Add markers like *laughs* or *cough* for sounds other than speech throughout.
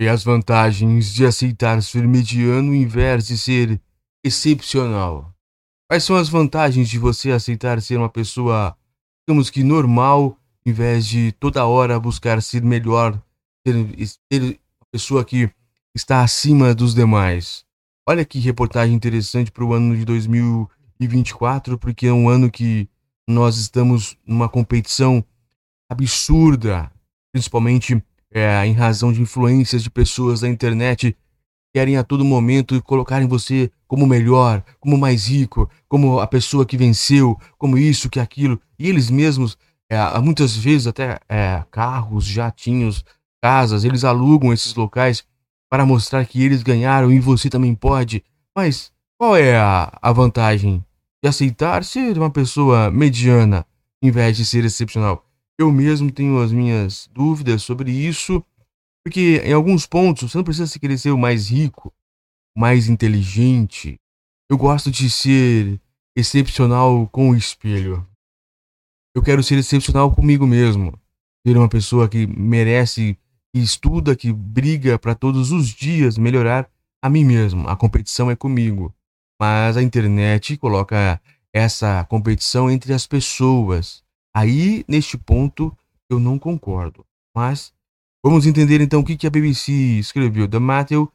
E as vantagens de aceitar ser mediano em vez de ser excepcional. Quais são as vantagens de você aceitar ser uma pessoa, digamos que normal, em vez de toda hora buscar ser melhor, ser, uma pessoa que está acima dos demais? Olha que reportagem interessante para o ano de 2024, porque é um ano que nós estamos numa competição absurda, principalmente é, em razão de influências de pessoas da internet que querem a todo momento colocarem você como melhor, como mais rico, como a pessoa que venceu, como isso, que aquilo. E eles mesmos, é, muitas vezes até é, carros, jatinhos, casas, eles alugam esses locais para mostrar que eles ganharam e você também pode. Mas qual é a, a vantagem de aceitar ser uma pessoa mediana em vez de ser excepcional? Eu mesmo tenho as minhas dúvidas sobre isso, porque em alguns pontos você não precisa se querer ser o mais rico, mais inteligente. Eu gosto de ser excepcional com o espelho. Eu quero ser excepcional comigo mesmo. Ser uma pessoa que merece, que estuda, que briga para todos os dias melhorar a mim mesmo. A competição é comigo. Mas a internet coloca essa competição entre as pessoas. Aí, neste ponto, eu não concordo. Mas vamos entender então o que, que a BBC escreveu. The Matthew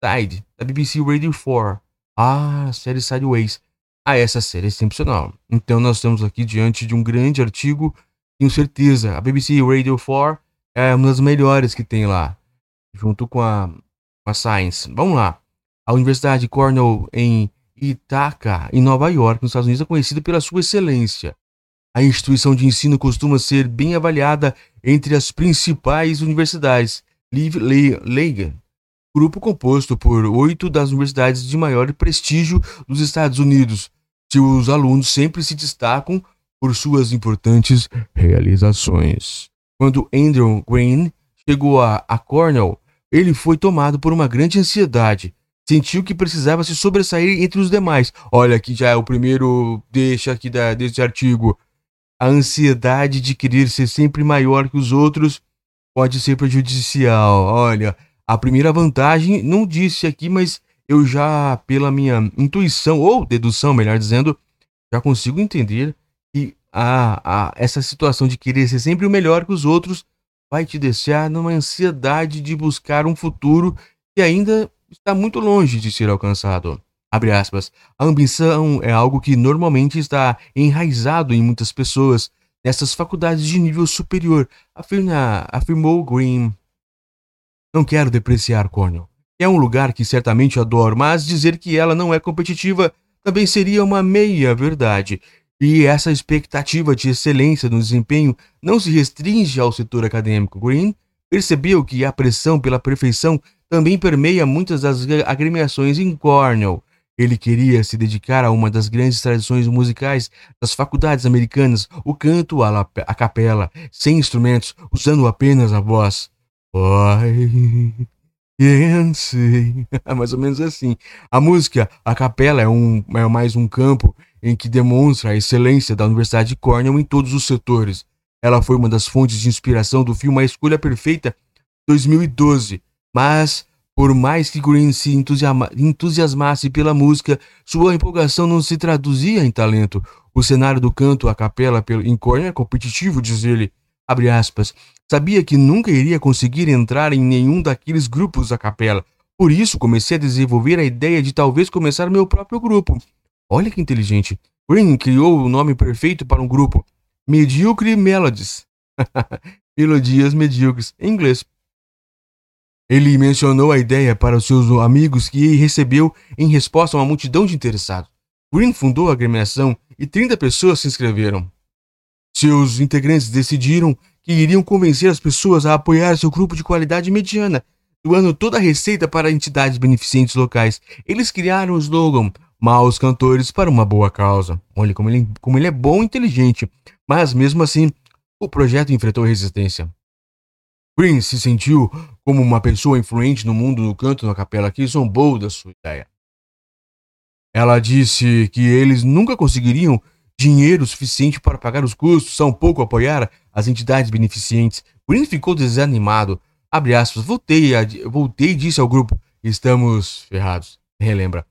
Tide, da BBC Radio 4. Ah, série Sideways. Ah, essa série é excepcional. Então nós estamos aqui diante de um grande artigo. Tenho certeza, a BBC Radio 4 é uma das melhores que tem lá. Junto com a, com a Science. Vamos lá. A Universidade Cornell em Ithaca, em Nova York, nos Estados Unidos, é conhecida pela sua excelência. A instituição de ensino costuma ser bem avaliada entre as principais universidades. Legan, grupo composto por oito das universidades de maior prestígio dos Estados Unidos. Seus alunos sempre se destacam por suas importantes realizações. Quando Andrew Green chegou a, a Cornell, ele foi tomado por uma grande ansiedade. Sentiu que precisava se sobressair entre os demais. Olha, aqui já é o primeiro deixa aqui da, desse artigo. A ansiedade de querer ser sempre maior que os outros pode ser prejudicial. Olha, a primeira vantagem, não disse aqui, mas eu já, pela minha intuição, ou dedução, melhor dizendo, já consigo entender que a, a, essa situação de querer ser sempre o melhor que os outros vai te deixar numa ansiedade de buscar um futuro que ainda está muito longe de ser alcançado. Abre aspas. A ambição é algo que normalmente está enraizado em muitas pessoas nessas faculdades de nível superior, afirma, afirmou Green. Não quero depreciar Cornell. É um lugar que certamente adoro, mas dizer que ela não é competitiva também seria uma meia verdade. E essa expectativa de excelência no desempenho não se restringe ao setor acadêmico. Green percebeu que a pressão pela perfeição também permeia muitas das agremiações em Cornell. Ele queria se dedicar a uma das grandes tradições musicais das faculdades americanas, o canto à, à capela, sem instrumentos, usando apenas a voz. *laughs* Mais ou menos assim. A música, a capela, é, um, é mais um campo em que demonstra a excelência da Universidade de Cornell em todos os setores. Ela foi uma das fontes de inspiração do filme A Escolha Perfeita 2012, mas por mais que Green se entusiasmasse pela música, sua empolgação não se traduzia em talento. O cenário do canto à capela em Cornell é competitivo, diz ele. Abre aspas. Sabia que nunca iria conseguir entrar em nenhum daqueles grupos a capela. Por isso comecei a desenvolver a ideia de talvez começar meu próprio grupo. Olha que inteligente. Green criou o nome perfeito para um grupo. Mediocre Melodies. *laughs* Melodias medíocres. Em inglês. Ele mencionou a ideia para os seus amigos que recebeu em resposta a uma multidão de interessados. Green fundou a agremiação e 30 pessoas se inscreveram. Seus integrantes decidiram que iriam convencer as pessoas a apoiar seu grupo de qualidade mediana, doando toda a receita para entidades beneficentes locais. Eles criaram o slogan Maus Cantores para uma Boa Causa. Olha como ele, como ele é bom e inteligente, mas mesmo assim, o projeto enfrentou resistência. Green se sentiu como uma pessoa influente no mundo do canto na capela que zombou da sua ideia. Ela disse que eles nunca conseguiriam dinheiro suficiente para pagar os custos, são pouco apoiar as entidades beneficentes. Green ficou desanimado. Abre aspas. Voltei, voltei e disse ao grupo: estamos ferrados. Relembra.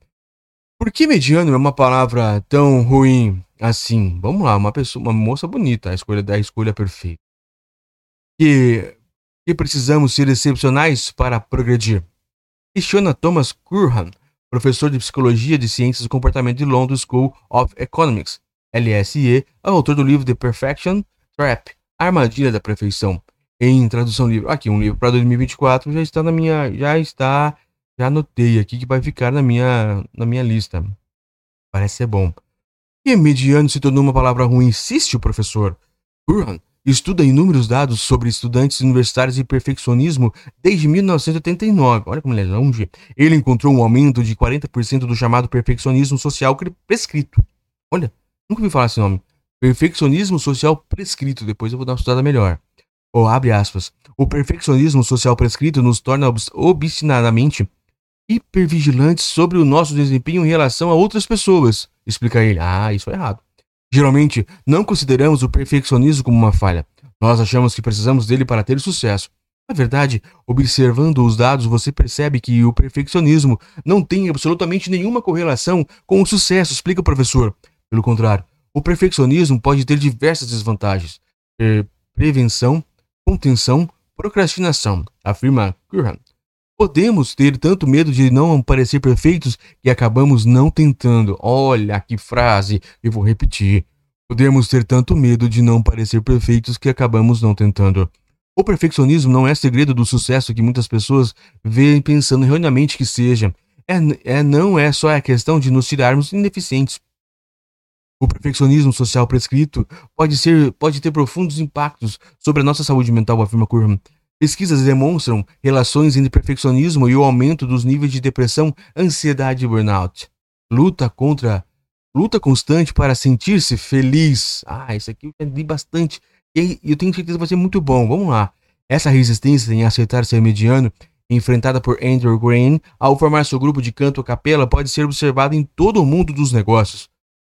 Por que mediano é uma palavra tão ruim assim? Vamos lá, uma pessoa, uma moça bonita, a escolha da escolha perfeita. Que, que precisamos ser excepcionais para progredir. Questiona Thomas Curran, professor de Psicologia de Ciências do Comportamento de London School of Economics, LSE, é autor do livro The Perfection Trap, Armadilha da Perfeição, em tradução livre. Aqui, um livro para 2024 já está na minha, já está já anotei aqui que vai ficar na minha, na minha lista. Parece ser bom. E mediano se tornou uma palavra ruim, insiste o professor. Curran estuda inúmeros dados sobre estudantes universitários e perfeccionismo desde 1989. Olha como ele é longe. Ele encontrou um aumento de 40% do chamado perfeccionismo social prescrito. Olha, nunca ouvi falar esse nome. Perfeccionismo social prescrito. Depois eu vou dar uma estudada melhor. Ou oh, abre aspas. O perfeccionismo social prescrito nos torna obstinadamente hipervigilantes sobre o nosso desempenho em relação a outras pessoas. Explica ele. Ah, isso é errado. Geralmente, não consideramos o perfeccionismo como uma falha. Nós achamos que precisamos dele para ter sucesso. Na verdade, observando os dados, você percebe que o perfeccionismo não tem absolutamente nenhuma correlação com o sucesso, explica o professor. Pelo contrário, o perfeccionismo pode ter diversas desvantagens. Prevenção, contenção, procrastinação, afirma Curran. Podemos ter tanto medo de não parecer perfeitos que acabamos não tentando. Olha que frase, eu vou repetir. Podemos ter tanto medo de não parecer perfeitos que acabamos não tentando. O perfeccionismo não é segredo do sucesso que muitas pessoas veem pensando erroneamente que seja. É, é, não é só a questão de nos tirarmos ineficientes. O perfeccionismo social prescrito pode, ser, pode ter profundos impactos sobre a nossa saúde mental, afirma Kurman. Pesquisas demonstram relações entre perfeccionismo e o aumento dos níveis de depressão, ansiedade e burnout. Luta contra luta constante para sentir-se feliz. Ah, isso aqui eu entendi bastante. E eu tenho certeza que vai ser muito bom. Vamos lá. Essa resistência em aceitar ser mediano, enfrentada por Andrew Green ao formar seu grupo de canto a capela, pode ser observada em todo o mundo dos negócios.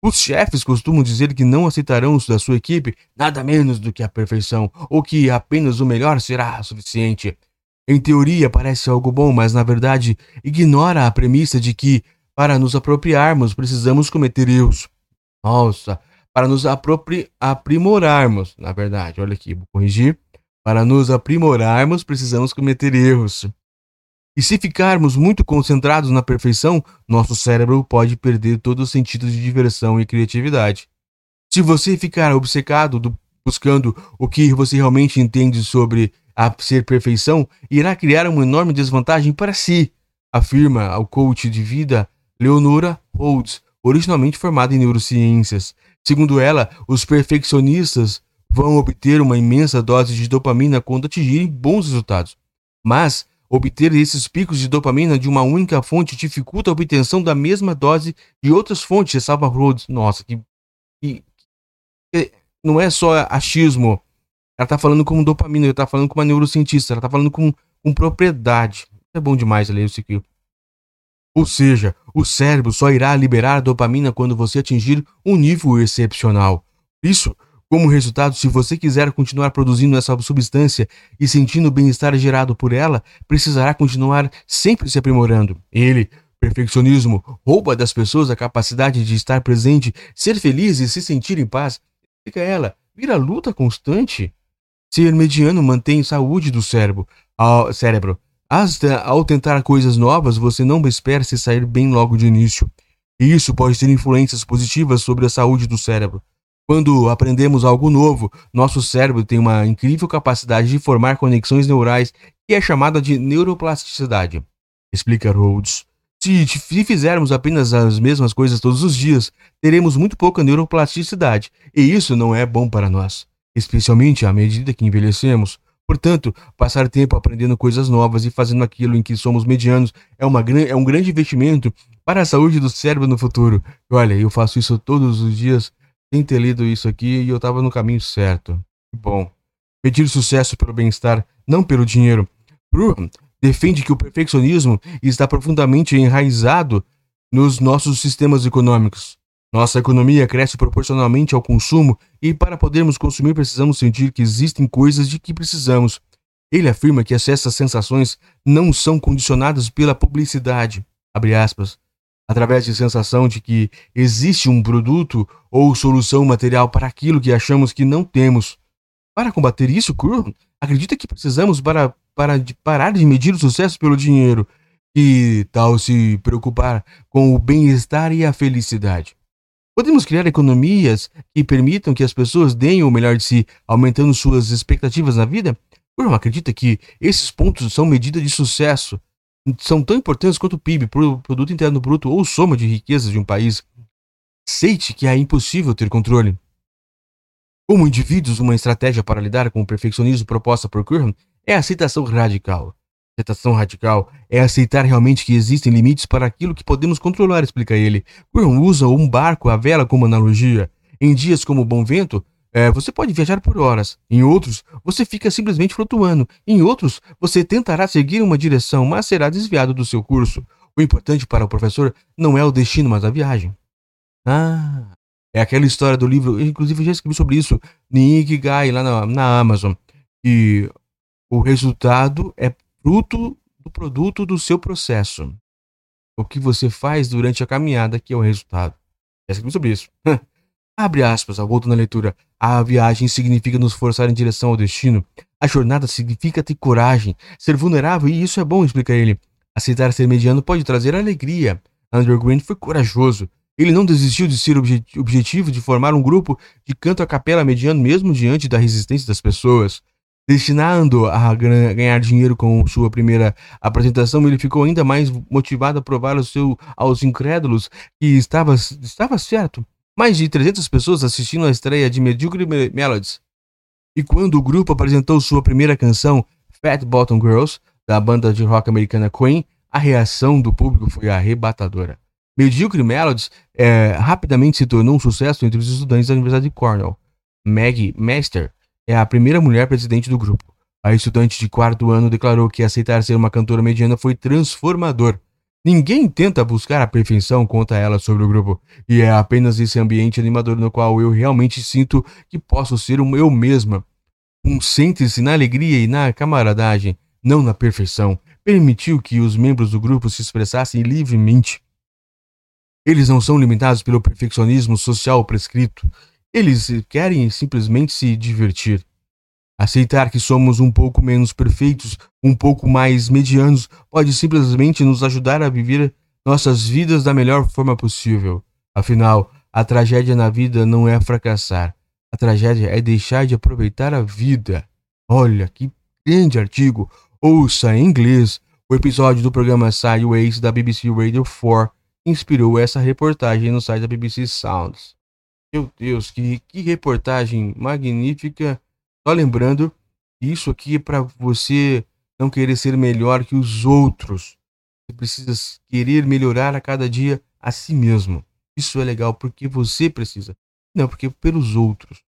Os chefes costumam dizer que não aceitarão da sua equipe nada menos do que a perfeição, ou que apenas o melhor será suficiente. Em teoria parece algo bom, mas na verdade ignora a premissa de que, para nos apropriarmos, precisamos cometer erros. Nossa, para nos aprimorarmos, na verdade, olha aqui, vou corrigir. Para nos aprimorarmos, precisamos cometer erros. E se ficarmos muito concentrados na perfeição, nosso cérebro pode perder todo o sentido de diversão e criatividade. Se você ficar obcecado do, buscando o que você realmente entende sobre a ser perfeição, irá criar uma enorme desvantagem para si, afirma o coach de vida Leonora Holtz, originalmente formada em neurociências. Segundo ela, os perfeccionistas vão obter uma imensa dose de dopamina quando atingirem bons resultados. Mas Obter esses picos de dopamina de uma única fonte dificulta a obtenção da mesma dose de outras fontes, ressalva Rhodes. Nossa, que, que, que, Não é só achismo. Ela está falando como dopamina, ela está falando como uma neurocientista, ela está falando com, com propriedade. É bom demais ler isso aqui. Ou seja, o cérebro só irá liberar dopamina quando você atingir um nível excepcional. Isso como resultado, se você quiser continuar produzindo essa substância e sentindo o bem-estar gerado por ela, precisará continuar sempre se aprimorando. Ele, perfeccionismo, rouba das pessoas a capacidade de estar presente, ser feliz e se sentir em paz. Fica ela, vira luta constante. Ser mediano mantém saúde do cérebro. Ao cérebro. Ao tentar coisas novas, você não espera se sair bem logo de início. E isso pode ter influências positivas sobre a saúde do cérebro. Quando aprendemos algo novo, nosso cérebro tem uma incrível capacidade de formar conexões neurais que é chamada de neuroplasticidade. Explica Rhodes. Se, fizermos apenas as mesmas coisas todos os dias, teremos muito pouca neuroplasticidade, e isso não é bom para nós, especialmente à medida que envelhecemos. Portanto, passar tempo aprendendo coisas novas e fazendo aquilo em que somos medianos é, uma, é um grande investimento para a saúde do cérebro no futuro. Olha, eu faço isso todos os dias sem ter lido isso aqui e eu estava no caminho certo. Bom. Pedir sucesso pelo bem-estar, não pelo dinheiro. Bruham defende que o perfeccionismo está profundamente enraizado nos nossos sistemas econômicos. Nossa economia cresce proporcionalmente ao consumo e para podermos consumir precisamos sentir que existem coisas de que precisamos. Ele afirma que essas sensações não são condicionadas pela publicidade, aspas, através de sensação de que existe um produto ou solução material para aquilo que achamos que não temos. Para combater isso, Kurman acredita que precisamos para, para de parar de medir o sucesso pelo dinheiro e tal se preocupar com o bem-estar e a felicidade. Podemos criar economias que permitam que as pessoas deem o melhor de si, aumentando suas expectativas na vida? Kurman acredita que esses pontos são medida de sucesso, são tão importantes quanto o PIB, Produto Interno Bruto ou soma de riquezas de um país. Aceite que é impossível ter controle. Como indivíduos, uma estratégia para lidar com o perfeccionismo proposta por Kurman é a aceitação radical. Aceitação radical é aceitar realmente que existem limites para aquilo que podemos controlar, explica ele. Kurman usa um barco, a vela, como analogia. Em dias como o bom vento, é, você pode viajar por horas. Em outros, você fica simplesmente flutuando. Em outros, você tentará seguir uma direção, mas será desviado do seu curso. O importante para o professor não é o destino, mas a viagem. Ah, é aquela história do livro. Eu, inclusive, já escrevi sobre isso em Ikigai, lá na, na Amazon. E o resultado é fruto do produto do seu processo. O que você faz durante a caminhada que é o resultado. Já escrevi sobre isso. *laughs* Abre aspas, volto na leitura. A viagem significa nos forçar em direção ao destino. A jornada significa ter coragem, ser vulnerável, e isso é bom, explica ele. Aceitar ser mediano pode trazer alegria. Andrew Green foi corajoso. Ele não desistiu de ser obje objetivo de formar um grupo de canto a capela mediano, mesmo diante da resistência das pessoas. Destinado a ganhar dinheiro com sua primeira apresentação, ele ficou ainda mais motivado a provar ao seu, aos incrédulos que estava, estava certo mais de 300 pessoas assistindo à estreia de Mediocre Melodies. E quando o grupo apresentou sua primeira canção, Fat Bottom Girls, da banda de rock americana Queen, a reação do público foi arrebatadora. Mediocre Melodies é, rapidamente se tornou um sucesso entre os estudantes da Universidade de Cornell. Maggie Master é a primeira mulher presidente do grupo. A estudante de quarto ano declarou que aceitar ser uma cantora mediana foi transformador. Ninguém tenta buscar a perfeição, conta ela sobre o grupo, e é apenas esse ambiente animador no qual eu realmente sinto que posso ser um eu mesma. Um sente-se na alegria e na camaradagem, não na perfeição. Permitiu que os membros do grupo se expressassem livremente. Eles não são limitados pelo perfeccionismo social prescrito. Eles querem simplesmente se divertir. Aceitar que somos um pouco menos perfeitos, um pouco mais medianos, pode simplesmente nos ajudar a viver nossas vidas da melhor forma possível. Afinal, a tragédia na vida não é fracassar. A tragédia é deixar de aproveitar a vida. Olha que grande artigo! Ouça em inglês o episódio do programa Sideways da BBC Radio 4 inspirou essa reportagem no site da BBC Sounds. Meu Deus, que, que reportagem magnífica! Só lembrando, isso aqui é para você não querer ser melhor que os outros. Você precisa querer melhorar a cada dia a si mesmo. Isso é legal porque você precisa, não porque pelos outros.